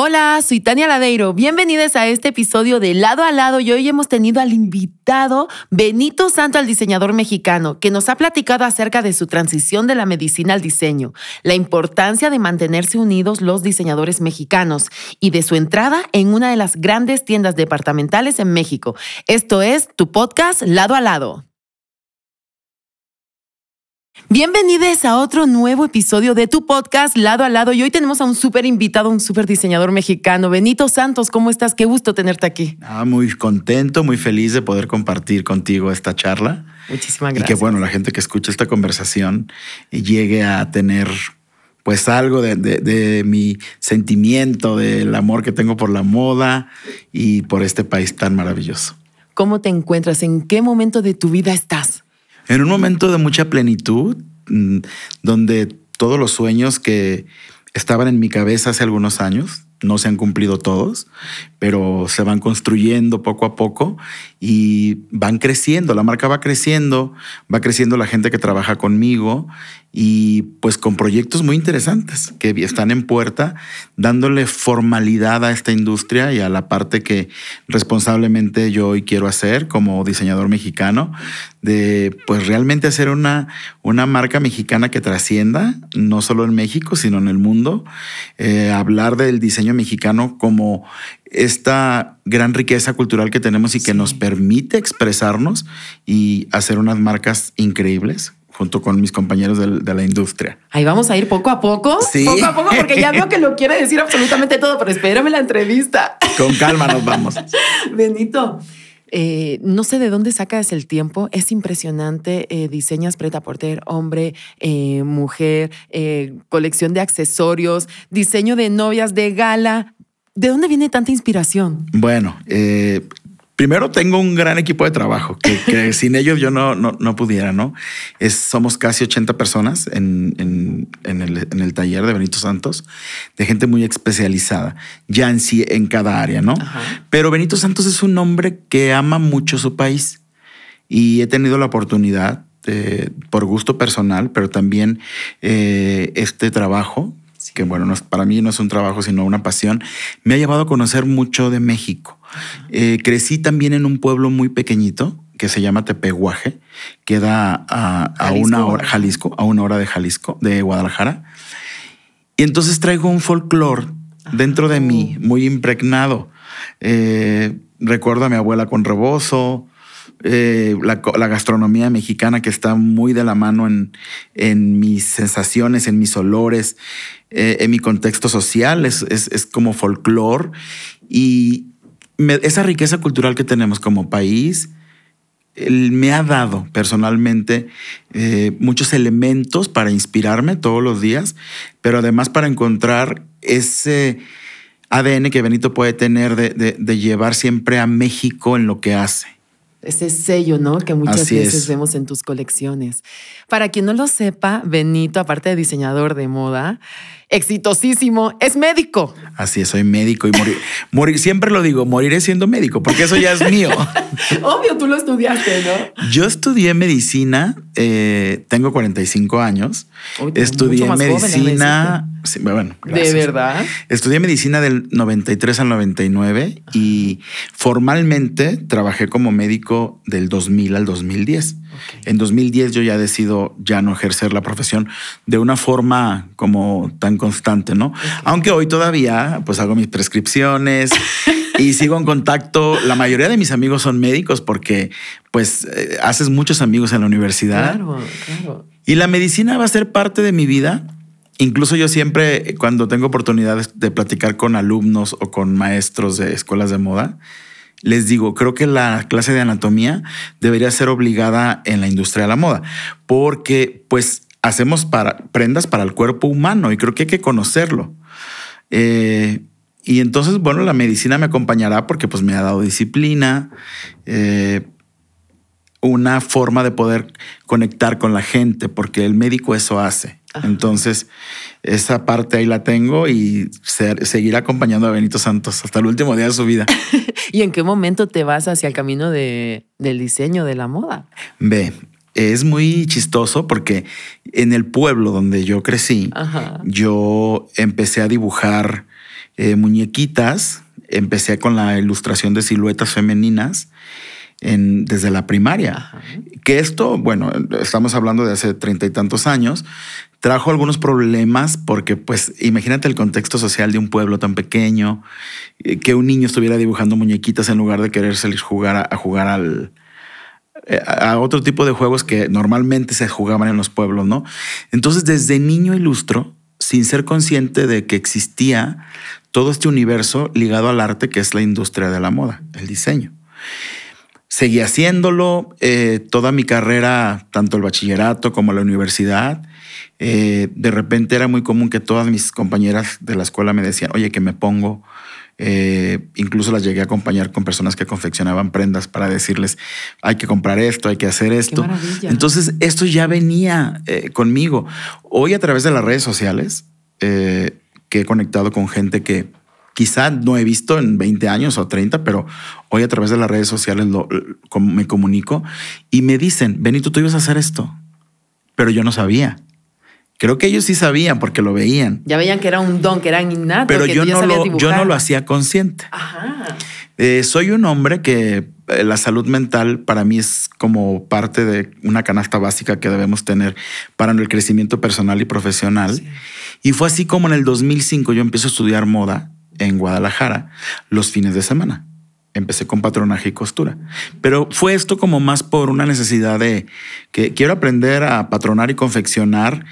Hola, soy Tania Ladeiro. Bienvenidos a este episodio de Lado a Lado y hoy hemos tenido al invitado Benito Santo, el diseñador mexicano, que nos ha platicado acerca de su transición de la medicina al diseño, la importancia de mantenerse unidos los diseñadores mexicanos y de su entrada en una de las grandes tiendas departamentales en México. Esto es tu podcast Lado a Lado. Bienvenidos a otro nuevo episodio de tu podcast Lado a Lado y hoy tenemos a un súper invitado, un súper diseñador mexicano, Benito Santos. ¿Cómo estás? Qué gusto tenerte aquí. Ah, muy contento, muy feliz de poder compartir contigo esta charla. Muchísimas gracias. Y que bueno, la gente que escucha esta conversación llegue a tener pues algo de, de, de, mi sentimiento, del amor que tengo por la moda y por este país tan maravilloso. ¿Cómo te encuentras? ¿En qué momento de tu vida estás? En un momento de mucha plenitud, mm, donde todos los sueños que estaban en mi cabeza hace algunos años, no se han cumplido todos, pero se van construyendo poco a poco y van creciendo, la marca va creciendo, va creciendo la gente que trabaja conmigo y pues con proyectos muy interesantes que están en puerta, dándole formalidad a esta industria y a la parte que responsablemente yo hoy quiero hacer como diseñador mexicano, de pues realmente hacer una, una marca mexicana que trascienda, no solo en México, sino en el mundo, eh, hablar del diseño mexicano como esta gran riqueza cultural que tenemos y que sí. nos permite expresarnos y hacer unas marcas increíbles junto con mis compañeros de, de, la industria. Ahí vamos a ir poco a poco. Sí. Poco a poco, porque ya veo que lo quiere decir absolutamente todo, pero espérame la entrevista. Con calma nos vamos. Benito. Eh, no sé de dónde sacas el tiempo, es impresionante. Eh, diseñas preta porter, hombre, eh, mujer, colección de accesorios, diseño de novias de gala. ¿De dónde viene tanta inspiración? Bueno, Primero tengo un gran equipo de trabajo que, que sin ellos yo no, no, no, pudiera, ¿no? Es, somos casi 80 personas en, en, en, el, en, el, taller de Benito Santos, de gente muy especializada, ya en sí en cada área, ¿no? Ajá. Pero Benito Santos es un hombre que ama mucho su país y he tenido la oportunidad, de, por gusto personal, pero también eh, este trabajo que bueno, no para mí no es un trabajo, sino una pasión, me ha llevado a conocer mucho de México. Eh, crecí también en un pueblo muy pequeñito que se llama Tepehuaje, queda a, a una hora, Jalisco, a una hora de Jalisco, de Guadalajara. Y entonces traigo un folclore dentro de mí, muy impregnado. Eh, recuerdo a mi abuela con rebozo, eh, la, gastronomía mexicana que está muy de la mano en, mis sensaciones, en mis olores, eh, en mi contexto social, es, como folclore y esa riqueza cultural que tenemos como país me ha dado personalmente eh, muchos elementos para inspirarme todos los días, pero además para encontrar ese ADN que Benito puede tener de llevar siempre a México en lo que hace ese sello, ¿no? Que muchas Así veces es. vemos en tus colecciones. Para quien no lo sepa, Benito, aparte de diseñador de moda, exitosísimo, es médico. Así es, soy médico y morir, morir, siempre lo digo, moriré siendo médico, porque eso ya es mío. Obvio, tú lo estudiaste, ¿no? Yo estudié medicina, eh, tengo 45 años. Estudié medicina. Sí, bueno, gracias. ¿De verdad? Estudié medicina del 93 al 99 Ajá. y formalmente trabajé como médico del 2000 al 2010. Okay. En 2010 yo ya decido ya no ejercer la profesión de una forma como tan constante, ¿no? Okay. Aunque hoy todavía pues hago mis prescripciones y sigo en contacto. La mayoría de mis amigos son médicos porque pues eh, haces muchos amigos en la universidad. Claro, claro. Y la medicina va a ser parte de mi vida. Incluso yo siempre, cuando tengo oportunidades de platicar con alumnos o con maestros de escuelas de moda, les digo, creo que la clase de anatomía debería ser obligada en la industria de la moda, porque pues hacemos para, prendas para el cuerpo humano y creo que hay que conocerlo. Eh, y entonces, bueno, la medicina me acompañará porque pues me ha dado disciplina, eh, una forma de poder conectar con la gente, porque el médico eso hace. Ajá. Entonces, esa parte ahí la tengo y ser, seguir acompañando a Benito Santos hasta el último día de su vida. ¿Y en qué momento te vas hacia el camino de, del diseño de la moda? Ve, es muy chistoso porque en el pueblo donde yo crecí, Ajá. yo empecé a dibujar eh, muñequitas. Empecé con la ilustración de siluetas femeninas en, desde la primaria. Que esto, bueno, estamos hablando de hace treinta y tantos años, trajo algunos problemas porque, pues, imagínate el contexto social de un pueblo tan pequeño, eh, que un niño estuviera dibujando muñequitas en lugar de querer salir jugar a, jugar al, eh, a otro tipo de juegos que normalmente se jugaban en los pueblos, ¿no? Entonces, desde niño ilustro, sin ser consciente de que existía todo este universo ligado al arte que es la industria de la moda, el diseño. Seguí haciéndolo eh, toda mi carrera, tanto el bachillerato como la universidad. Eh, de repente era muy común que todas mis compañeras de la escuela me decían, oye, que me pongo. Eh, incluso las llegué a acompañar con personas que confeccionaban prendas para decirles, hay que comprar esto, hay que hacer esto. Entonces, esto ya venía conmigo. Hoy a través de las redes sociales, que he conectado con gente que quizá no he visto en 20 años o 30, pero hoy a través de las redes sociales lo, me comunico y me dicen, Benito, tú ibas a hacer esto, pero yo no sabía. Creo que ellos sí sabían porque lo veían. Ya veían que era un don, que era innato. Pero yo, no lo, yo no lo hacía consciente. Eh, soy un hombre que eh, la salud mental para mí es como parte de una canasta básica que debemos tener para el crecimiento personal y profesional. Y fue así como en el 2005 yo empiezo a estudiar moda en Guadalajara los fines de semana. Empecé con patronaje y costura. Pero fue esto como más por una necesidad de que quiero aprender a patronar y confeccionar,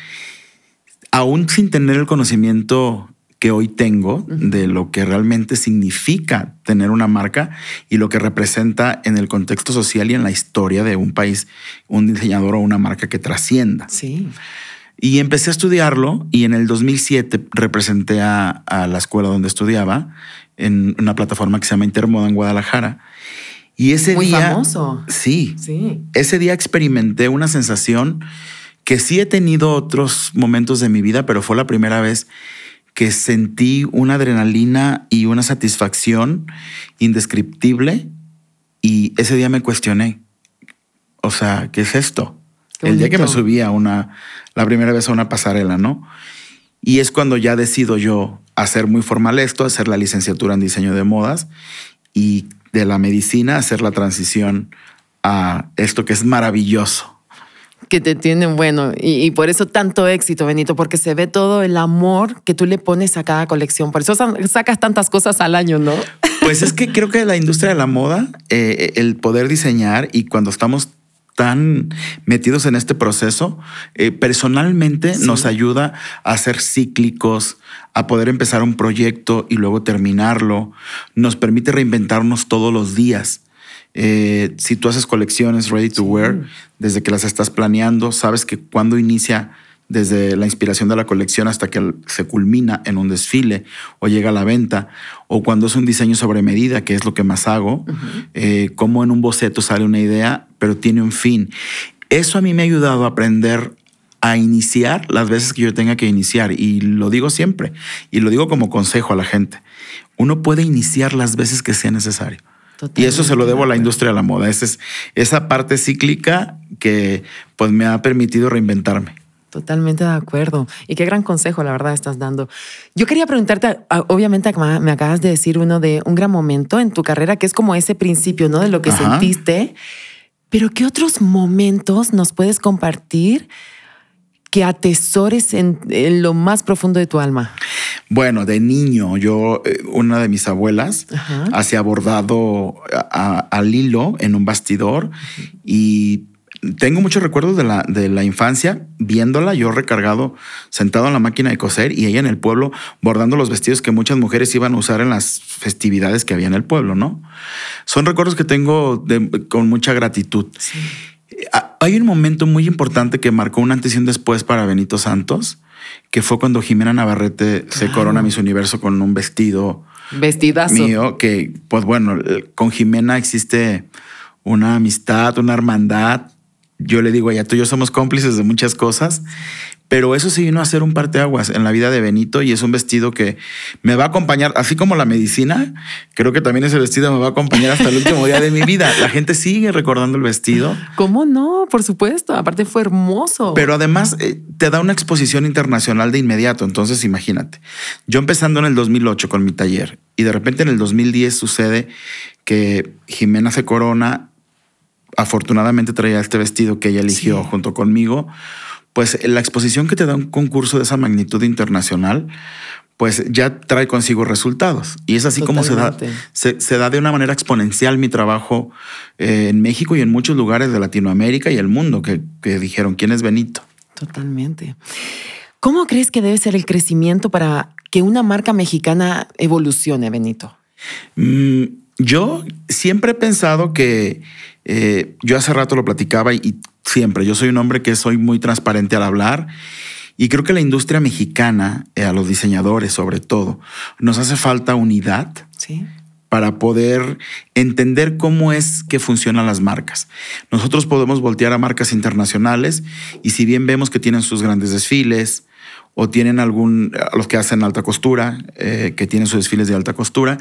aún sin tener el conocimiento que hoy tengo de lo que realmente significa tener una marca y lo que representa en el contexto social y en la historia de un país, un diseñador o una marca que trascienda. Sí. Y empecé a estudiarlo y en el 2007 representé a, la escuela donde estudiaba en una plataforma que se llama Intermoda en Guadalajara. Y ese Muy día... famoso. Sí, sí. Ese día experimenté una sensación que sí he tenido otros momentos de mi vida, pero fue la primera vez que sentí una adrenalina y una satisfacción indescriptible. Y ese día me cuestioné, o sea, ¿qué es esto? el día que me subí a una, la primera vez a una pasarela, ¿no? Y es cuando ya decido yo hacer muy formal esto, hacer la licenciatura en diseño de modas y de la medicina hacer la transición a esto que es maravilloso. Que te tienen bueno y, y, por eso tanto éxito, Benito, porque se ve todo el amor que tú le pones a cada colección. Por eso sacas tantas cosas al año, ¿no? Pues es que creo que la industria de la moda, eh, el poder diseñar y cuando estamos tan metidos en este proceso, eh, personalmente nos ayuda a ser cíclicos, a poder empezar un proyecto y luego terminarlo. Nos permite reinventarnos todos los días. Eh, si tú haces colecciones ready to wear, desde que las estás planeando, sabes que cuando inicia desde la inspiración de la colección hasta que se culmina en un desfile o llega a la venta, o cuando es un diseño sobre medida, que es lo que más hago, eh, como en un boceto sale una idea, pero tiene un fin. Eso a mí me ha ayudado a aprender a iniciar las veces que yo tenga que iniciar, y lo digo siempre, y lo digo como consejo a la gente. Uno puede iniciar las veces que sea necesario. Y eso se lo debo a la industria de la moda. Esa es esa parte cíclica que pues me ha permitido reinventarme. Totalmente de acuerdo. Y qué gran consejo, la verdad, estás dando. Yo quería preguntarte, obviamente me acabas de decir uno de un gran momento en tu carrera, que es como ese principio, ¿no? De lo que sentiste. Pero ¿qué otros momentos nos puedes compartir que atesores en, lo más profundo de tu alma? Bueno, de niño, yo, eh, una de mis abuelas, hacía bordado al hilo en un bastidor y tengo muchos recuerdos de la, de la infancia viéndola, yo recargado, sentado en la máquina de coser y ella en el pueblo bordando los vestidos que muchas mujeres iban a usar en las festividades que había en el pueblo, ¿no? Son recuerdos que tengo con mucha gratitud. Hay un momento muy importante que marcó una antes y un después para Benito Santos, que fue cuando Jimena Navarrete se corona Miss Universo con un vestido Vestidazo. mío, que pues bueno, con Jimena existe una amistad, una hermandad. Yo le digo, ya tú y yo somos cómplices de muchas cosas, pero eso sí vino a ser un parteaguas en la vida de Benito y es un vestido que me va a acompañar, así como la medicina, creo que también ese vestido me va a acompañar hasta el último día de mi vida. La gente sigue recordando el vestido. ¿Cómo no? Por supuesto, aparte fue hermoso. Pero además eh, te da una exposición internacional de inmediato, entonces imagínate. Yo empezando en el 2008 con mi taller y de repente en el 2010 sucede que Jimena se corona, afortunadamente traía este vestido que ella eligió Sí. junto conmigo pues la exposición que te da un concurso de esa magnitud internacional, pues ya trae consigo resultados. Y es así como se da, se, se da de una manera exponencial mi trabajo eh, en México y en muchos lugares de Latinoamérica y el mundo que, que dijeron, ¿quién es Benito? Totalmente. ¿Cómo crees que debe ser el crecimiento para que una marca mexicana evolucione, Benito? Mm, yo siempre he pensado que eh, yo hace rato lo platicaba y, y siempre, yo soy un hombre que soy muy transparente al hablar y creo que la industria mexicana, eh, a los diseñadores sobre todo, nos hace falta unidad Sí. para poder entender cómo es que funcionan las marcas. Nosotros podemos voltear a marcas internacionales y si bien vemos que tienen sus grandes desfiles o tienen algún, a los que hacen alta costura, eh, que tienen sus desfiles de alta costura,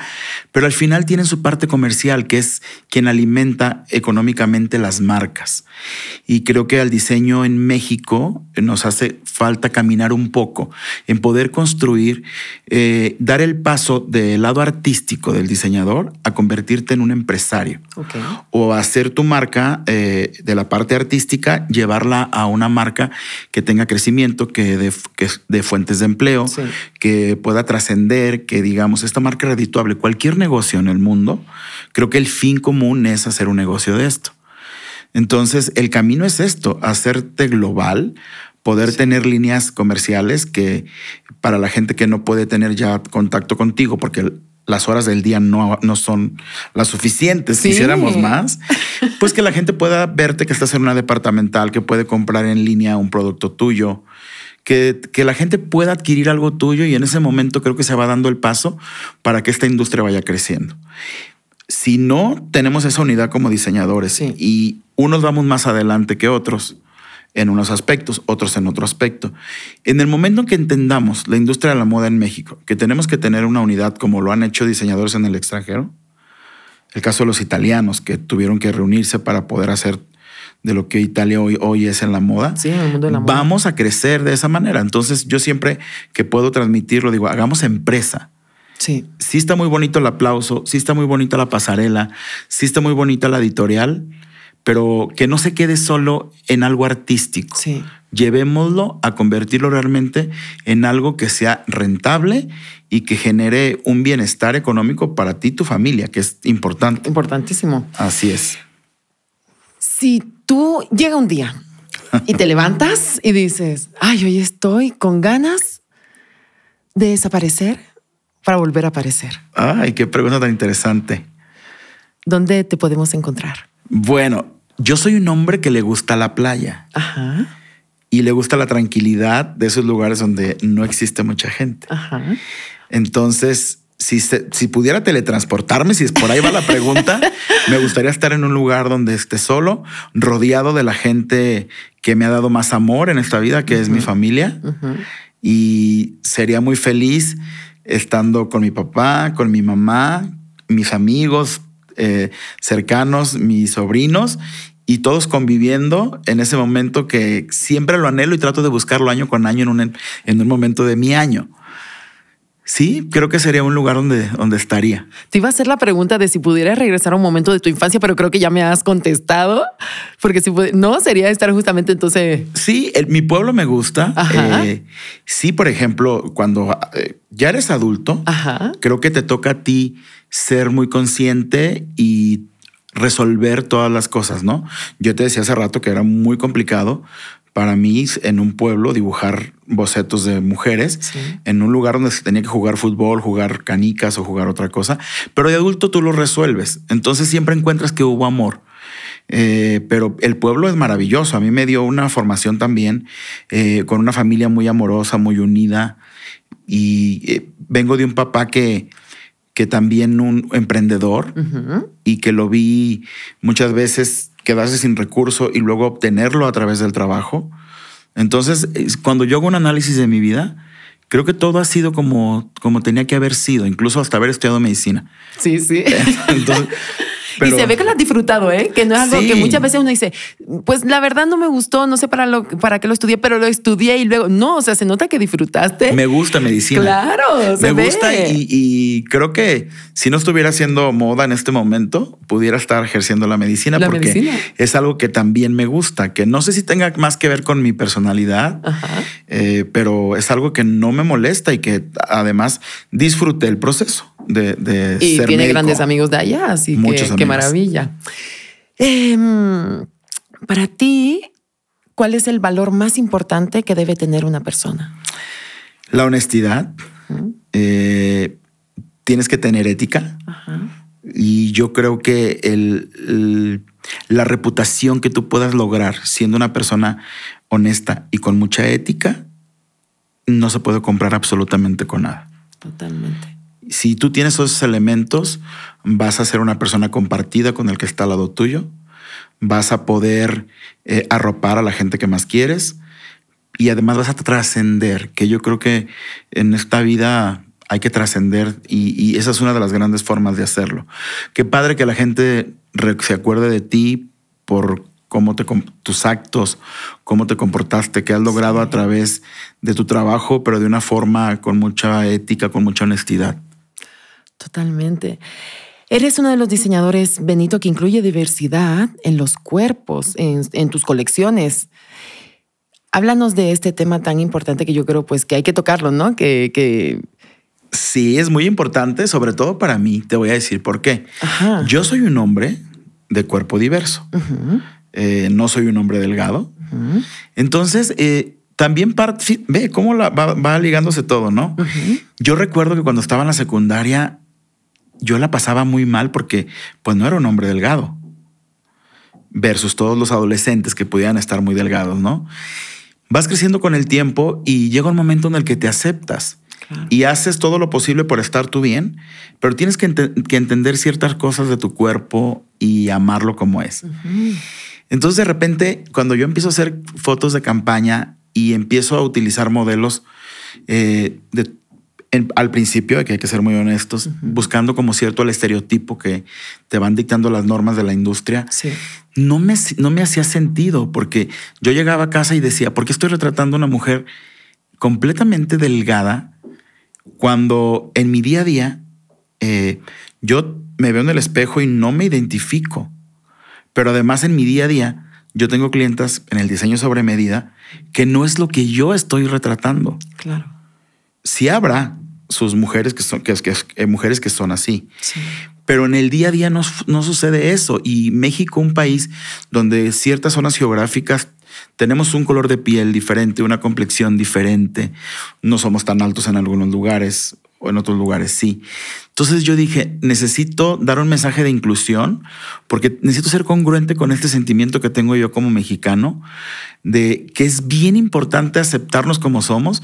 pero al final tienen su parte comercial, que es quien alimenta económicamente las marcas. Y creo que al diseño en México nos hace falta caminar un poco en poder construir, eh, dar el paso del lado artístico del diseñador a convertirte en un empresario Ok. o hacer tu marca eh, de la parte artística, llevarla a una marca que tenga crecimiento, que de, que de fuentes de empleo, Sí. que pueda trascender, que digamos, esta marca redituable. Cualquier negocio en el mundo, creo que el fin común es hacer un negocio de esto. Entonces, el camino es esto, hacerte global, poder tener líneas comerciales que para la gente que no puede tener ya contacto contigo, porque las horas del día no, no son las suficientes, Sí. quisiéramos más, pues que la gente pueda verte que estás en una departamental, que puede comprar en línea un producto tuyo, que, que la gente pueda adquirir algo tuyo y en ese momento creo que se va dando el paso para que esta industria vaya creciendo. Si no tenemos esa unidad como diseñadores Sí. y unos vamos más adelante que otros en unos aspectos, otros en otro aspecto. En el momento en que entendamos la industria de la moda en México, que tenemos que tener una unidad como lo han hecho diseñadores en el extranjero, el caso de los italianos que tuvieron que reunirse para poder hacer de lo que Italia hoy, hoy es en la moda, Sí, en el mundo de la moda. vamos a crecer de esa manera. Entonces yo siempre que puedo transmitirlo, digo, hagamos empresa. Sí. Sí está muy bonito el aplauso, sí está muy bonita la pasarela, sí está muy bonita la editorial, pero que no se quede solo en algo artístico. Sí. Llevémoslo a convertirlo realmente en algo que sea rentable y que genere un bienestar económico para ti y tu familia, que es importante. Importantísimo. Así es. Si tú llega un día y te levantas y dices, ay, hoy estoy con ganas de desaparecer para volver a aparecer, Ay, qué pregunta tan interesante. ¿dónde te podemos encontrar? Bueno, yo soy un hombre que le gusta la playa Ajá, y le gusta la tranquilidad de esos lugares donde no existe mucha gente. ajá. Entonces, si, se- si pudiera teletransportarme, si es por ahí va la pregunta, me gustaría estar en un lugar donde esté solo, rodeado de la gente que me ha dado más amor en esta vida, que es mi familia. Y sería muy feliz estando con mi papá, con mi mamá, mis amigos eh, cercanos, mis sobrinos. Y todos conviviendo en ese momento que siempre lo anhelo y trato de buscarlo año con año en un, en un momento de mi año. Sí, creo que sería un lugar donde, donde estaría. Te iba a hacer la pregunta de si pudieras regresar a un momento de tu infancia, pero creo que ya me has contestado, porque si no, sería estar justamente entonces... Sí, el- mi pueblo me gusta. Eh, sí, por ejemplo, cuando eh, ya eres adulto, Ajá. creo que te toca a ti ser muy consciente y resolver todas las cosas, ¿no? Yo te decía hace rato que era muy complicado para mí en un pueblo dibujar bocetos de mujeres Sí. en un lugar donde se tenía que jugar fútbol, jugar canicas o jugar otra cosa, pero de adulto tú lo resuelves. Entonces siempre encuentras que hubo amor. Eh, pero el pueblo es maravilloso. A mí me dio una formación también eh, con una familia muy amorosa, muy unida. Y eh, vengo de un papá que, que también un emprendedor y que lo vi muchas veces quedarse sin recurso y luego obtenerlo a través del trabajo. Entonces, cuando yo hago un análisis de mi vida, creo que todo ha sido como, como tenía que haber sido, incluso hasta haber estudiado medicina. Sí, sí. Entonces, y se ve que lo has disfrutado, ¿eh? Que no es algo que muchas veces uno dice, pues la verdad no me gustó, no sé para, lo, para qué lo estudié, pero lo estudié y luego, no, o sea, se nota que disfrutaste. Me gusta medicina. Claro, se me gusta y, creo que si no estuviera haciendo moda en este momento, pudiera estar ejerciendo la medicina porque es algo que también me gusta, que no sé si tenga más que ver con mi personalidad, eh, pero es algo que no me molesta y que además disfruté el proceso de, y tiene grandes amigos de allá, así Muchos que qué maravilla. Em, para ti, ¿cuál es el valor más importante que debe tener una persona? La honestidad. Eh, tienes que tener ética. Y yo creo que el, la reputación que tú puedas lograr siendo una persona honesta y con mucha ética no se puede comprar absolutamente con nada. Totalmente si tú tienes esos elementos, vas a ser una persona compartida con el que está al lado tuyo, vas a poder eh, arropar a la gente que más quieres y además vas a trascender, que yo creo que en esta vida hay que trascender y, esa es una de las grandes formas de hacerlo. Qué padre que la gente se acuerde de ti por cómo te, tus actos, cómo te comportaste, que has logrado a través de tu trabajo, pero de una forma con mucha ética, con mucha honestidad. Totalmente. Eres uno de los diseñadores, Benito, que incluye diversidad en los cuerpos, en, tus colecciones. Háblanos de este tema tan importante que yo creo pues que hay que tocarlo, ¿no? Que, Sí, es muy importante, sobre todo para mí. Te voy a decir por qué. Yo soy un hombre de cuerpo diverso. Eh, no soy un hombre delgado. Entonces, eh, también ve cómo va, ligándose todo, ¿no? Yo recuerdo que cuando estaba en la secundaria yo la pasaba muy mal porque pues no era un hombre delgado versus todos los adolescentes que podían estar muy delgados, ¿no? Vas creciendo con el tiempo y llega un momento en el que te aceptas y haces todo lo posible por estar tú bien, pero tienes que, entender ciertas cosas de tu cuerpo y amarlo como es. Entonces de repente, cuando yo empiezo a hacer fotos de campaña y empiezo a utilizar modelos eh, de al principio, que hay que ser muy honestos, buscando como cierto el estereotipo que te van dictando las normas de la industria, no, me, no me hacía sentido porque yo llegaba a casa y decía, ¿por qué estoy retratando a una mujer completamente delgada cuando en mi día a día eh, yo me veo en el espejo y no me identifico? Pero además en mi día a día yo tengo clientas en el diseño sobre medida que no es lo que yo estoy retratando. Claro. Sí habrá sus mujeres que son, que, que, eh, mujeres que son así. Pero en el día a día no, no sucede eso. Y México, un país donde ciertas zonas geográficas tenemos un color de piel diferente, una complexión diferente, no somos tan altos en algunos lugares o en otros lugares sí. Entonces yo dije, necesito dar un mensaje de inclusión porque necesito ser congruente con este sentimiento que tengo yo como mexicano de que es bien importante aceptarnos como somos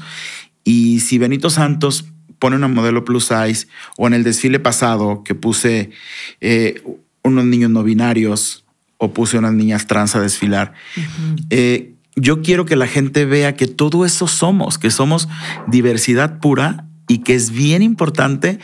y si Benito Santos pone una modelo plus size o en el desfile pasado que puse eh, unos niños no binarios o puse unas niñas trans a desfilar. Eh, yo quiero que la gente vea que todo eso somos, que somos diversidad pura y que es bien importante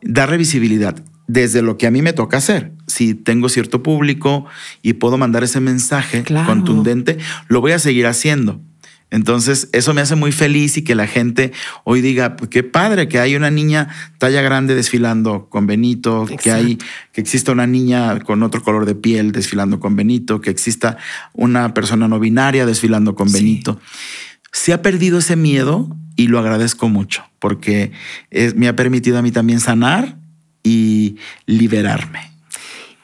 darle visibilidad desde lo que a mí me toca hacer. Si tengo cierto público y puedo mandar ese mensaje contundente, lo voy a seguir haciendo. Entonces, eso me hace muy feliz y que la gente hoy diga, pues, qué padre que hay una niña talla grande desfilando con Benito, que hay que exista una niña con otro color de piel desfilando con Benito, que exista una persona no binaria desfilando con Benito. Se ha perdido ese miedo y lo agradezco mucho porque me ha permitido a mí también sanar y liberarme.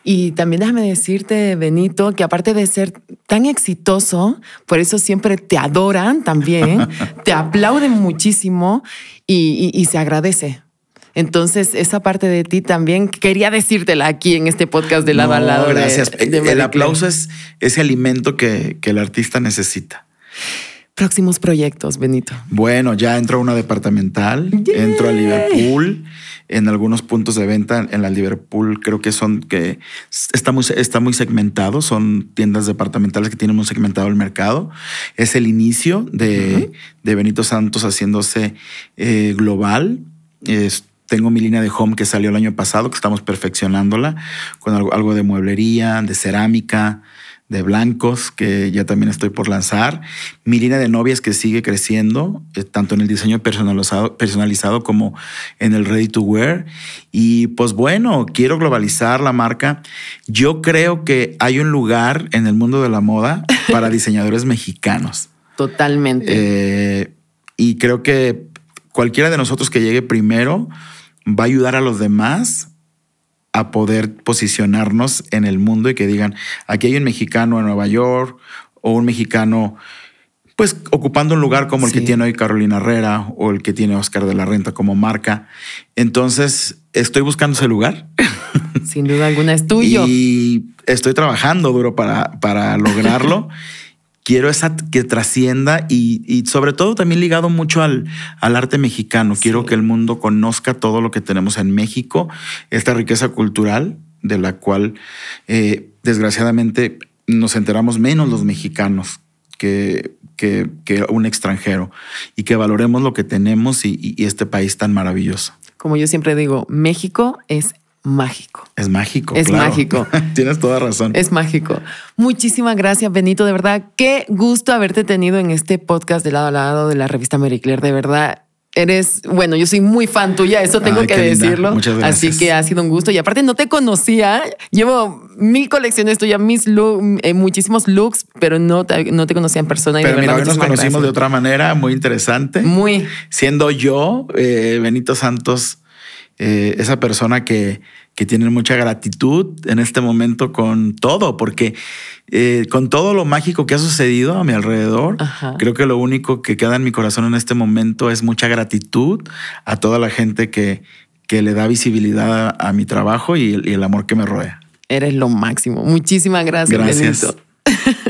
Y también déjame decirte, Benito, que aparte de ser tan exitoso, por eso siempre te adoran también, te aplauden muchísimo y, se agradece. Entonces, esa parte de ti también quería decírtela aquí en este podcast de lado a lado. Gracias. el aplauso es ese alimento que, que el artista necesita. Próximos proyectos, Benito? Bueno, ya entro a una departamental, entro a Liverpool, en algunos puntos de venta en la Liverpool creo que son que está muy, está muy segmentado, son tiendas departamentales que tienen muy segmentado el mercado. Es el inicio de, de Benito Santos haciéndose eh, global. tengo mi línea de home que salió el año pasado, que estamos perfeccionándola con algo, algo de mueblería, de cerámica, de blancos que ya también estoy por lanzar. Mi línea de novias que sigue creciendo, eh, tanto en el diseño personalizado, personalizado como en el ready to wear. Y pues bueno, quiero globalizar la marca. Yo creo que hay un lugar en el mundo de la moda para diseñadores mexicanos. Totalmente. Eh, y creo que cualquiera de nosotros que llegue primero va a ayudar a los demás a poder posicionarnos en el mundo y que digan, aquí hay un mexicano en Nueva York o un mexicano pues ocupando un lugar como el que tiene hoy Carolina Herrera o el que tiene Oscar de la Renta como marca. Entonces, estoy buscando ese lugar. Sin duda alguna es tuyo. Y estoy trabajando duro para, para lograrlo. quiero esa que trascienda y, sobre todo también ligado mucho al, al arte mexicano. Quiero que el mundo conozca todo lo que tenemos en México, esta riqueza cultural de la cual eh, desgraciadamente nos enteramos menos los mexicanos que, que, un extranjero y que valoremos lo que tenemos y este país tan maravilloso. Como yo siempre digo, México es mágico. Es mágico. Es mágico. Tienes toda razón. Es mágico. Muchísimas gracias, Benito. De verdad, qué gusto haberte tenido en este podcast de lado a lado de la revista Mary Claire. De verdad, eres, bueno, yo soy muy fan tuya, eso tengo que decirlo. Muchas gracias. Así que ha sido un gusto. Y aparte no te conocía, llevo mil colecciones tuyas, mis eh, muchísimos looks, pero no te, no te conocía en persona. pero mira, hoy nos conocimos de otra manera, muy interesante. Muy. Siendo yo, eh, Benito Santos, eh, esa persona que, que, tiene mucha gratitud en este momento con todo, porque eh, con todo lo mágico que ha sucedido a mi alrededor, creo que lo único que queda en mi corazón en este momento es mucha gratitud a toda la gente que, que le da visibilidad a, mi trabajo y el, amor que me rodea. Eres lo máximo. Muchísimas gracias. Gracias.